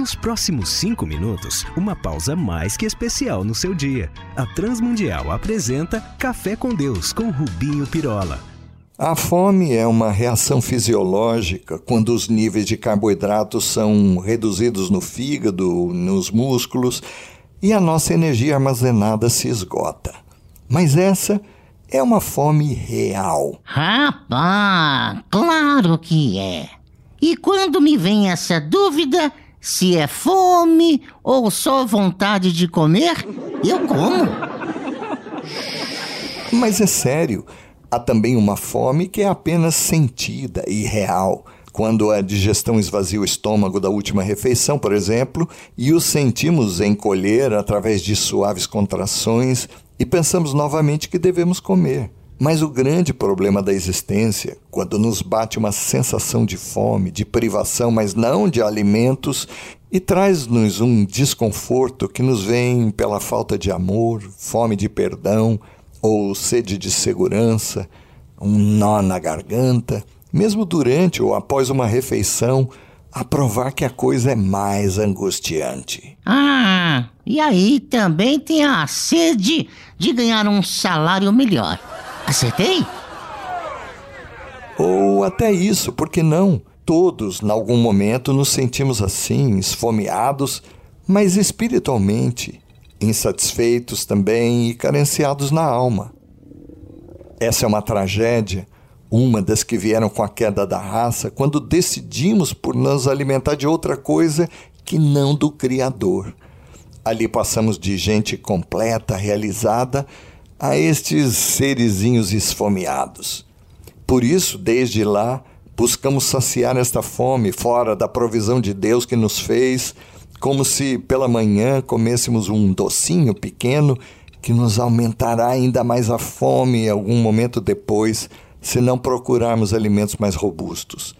Nos próximos cinco minutos, uma pausa mais que especial no seu dia. A Transmundial apresenta Café com Deus com Rubinho Pirola. A fome é uma reação fisiológica quando os níveis de carboidratos são reduzidos no fígado, nos músculos e a nossa energia armazenada se esgota. Mas essa é uma fome real. Rapaz, claro que é. E quando me vem essa dúvida, se é fome ou só vontade de comer, eu como. Mas é sério, há também uma fome que é apenas sentida e real. Quando a digestão esvazia o estômago da última refeição, por exemplo, e o sentimos encolher através de suaves contrações e pensamos novamente que devemos comer. Mas o grande problema da existência, quando nos bate uma sensação de fome, de privação, mas não de alimentos, e traz-nos um desconforto que nos vem pela falta de amor, fome de perdão ou sede de segurança, um nó na garganta, mesmo durante ou após uma refeição, a provar que a coisa é mais angustiante. Ah, e aí também tem a sede de ganhar um salário melhor. Acertei? Ou até isso, por que não? Todos, em algum momento, nos sentimos assim, esfomeados, mas espiritualmente, insatisfeitos também e carenciados na alma. Essa é uma tragédia, uma das que vieram com a queda da raça, quando decidimos por nos alimentar de outra coisa que não do Criador. Ali passamos de gente completa, realizada, a estes serizinhos esfomeados. Por isso, desde lá, buscamos saciar esta fome fora da provisão de Deus que nos fez, como se pela manhã comêssemos um docinho pequeno que nos aumentará ainda mais a fome algum momento depois, se não procurarmos alimentos mais robustos.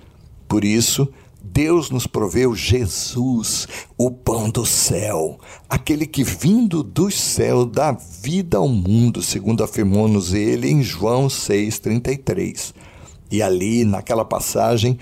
Por isso, Deus nos proveu Jesus, o pão do céu, aquele que vindo do céu dá vida ao mundo, segundo afirmou-nos ele em João 6,33. E ali, naquela passagem,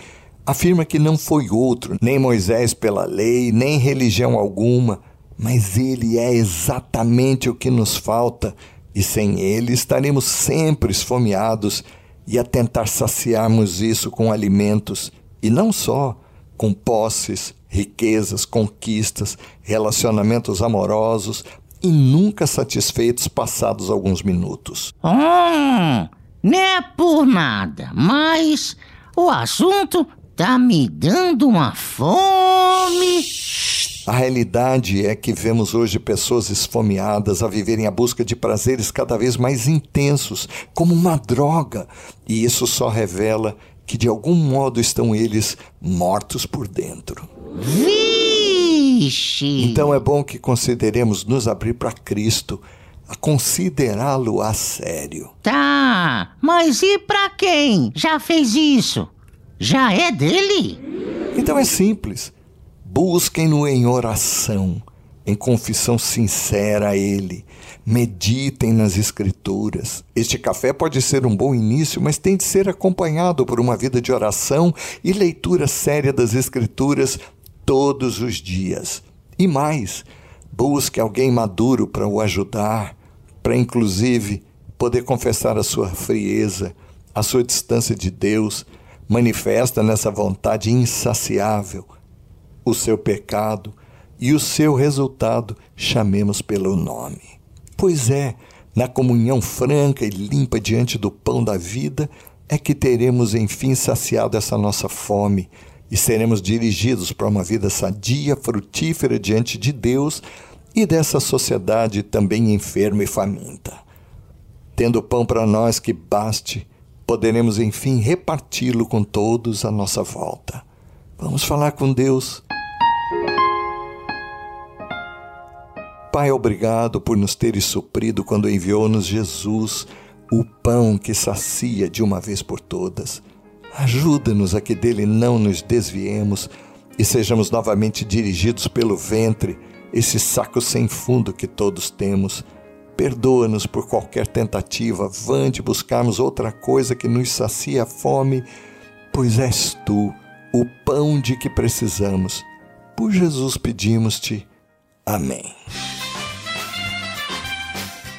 afirma que não foi outro, nem Moisés pela lei, nem religião alguma, mas ele é exatamente o que nos falta, e sem ele estaremos sempre esfomeados e a tentar saciarmos isso com alimentos, e não só com posses, riquezas, conquistas, relacionamentos amorosos e nunca satisfeitos passados alguns minutos. Hum, não é por nada, mas o assunto tá me dando uma fome. A realidade é que vemos hoje pessoas esfomeadas a viverem à busca de prazeres cada vez mais intensos, como uma droga, e isso só revela que de algum modo estão eles mortos por dentro. Vixe! Então é bom que consideremos nos abrir para Cristo, a considerá-lo a sério. Tá, mas e para quem já fez isso? Já é dele? Então é simples. Busquem-no em oração em confissão sincera a Ele. Meditem nas Escrituras. Este café pode ser um bom início, mas tem de ser acompanhado por uma vida de oração e leitura séria das Escrituras todos os dias. E mais, busque alguém maduro para o ajudar, para inclusive poder confessar a sua frieza, a sua distância de Deus, manifesta nessa vontade insaciável o seu pecado e o seu resultado chamemos pelo nome. Pois é, na comunhão franca e limpa diante do pão da vida, é que teremos enfim saciado essa nossa fome e seremos dirigidos para uma vida sadia, frutífera diante de Deus e dessa sociedade também enferma e faminta. Tendo pão para nós que baste, poderemos enfim reparti-lo com todos à nossa volta. Vamos falar com Deus Pai, obrigado por nos teres suprido quando enviou-nos Jesus, o pão que sacia de uma vez por todas. Ajuda-nos a que dele não nos desviemos e sejamos novamente dirigidos pelo ventre, esse saco sem fundo que todos temos. Perdoa-nos por qualquer tentativa vã de buscarmos outra coisa que nos sacia a fome, pois és tu o pão de que precisamos Por Jesus pedimos-te. Amém.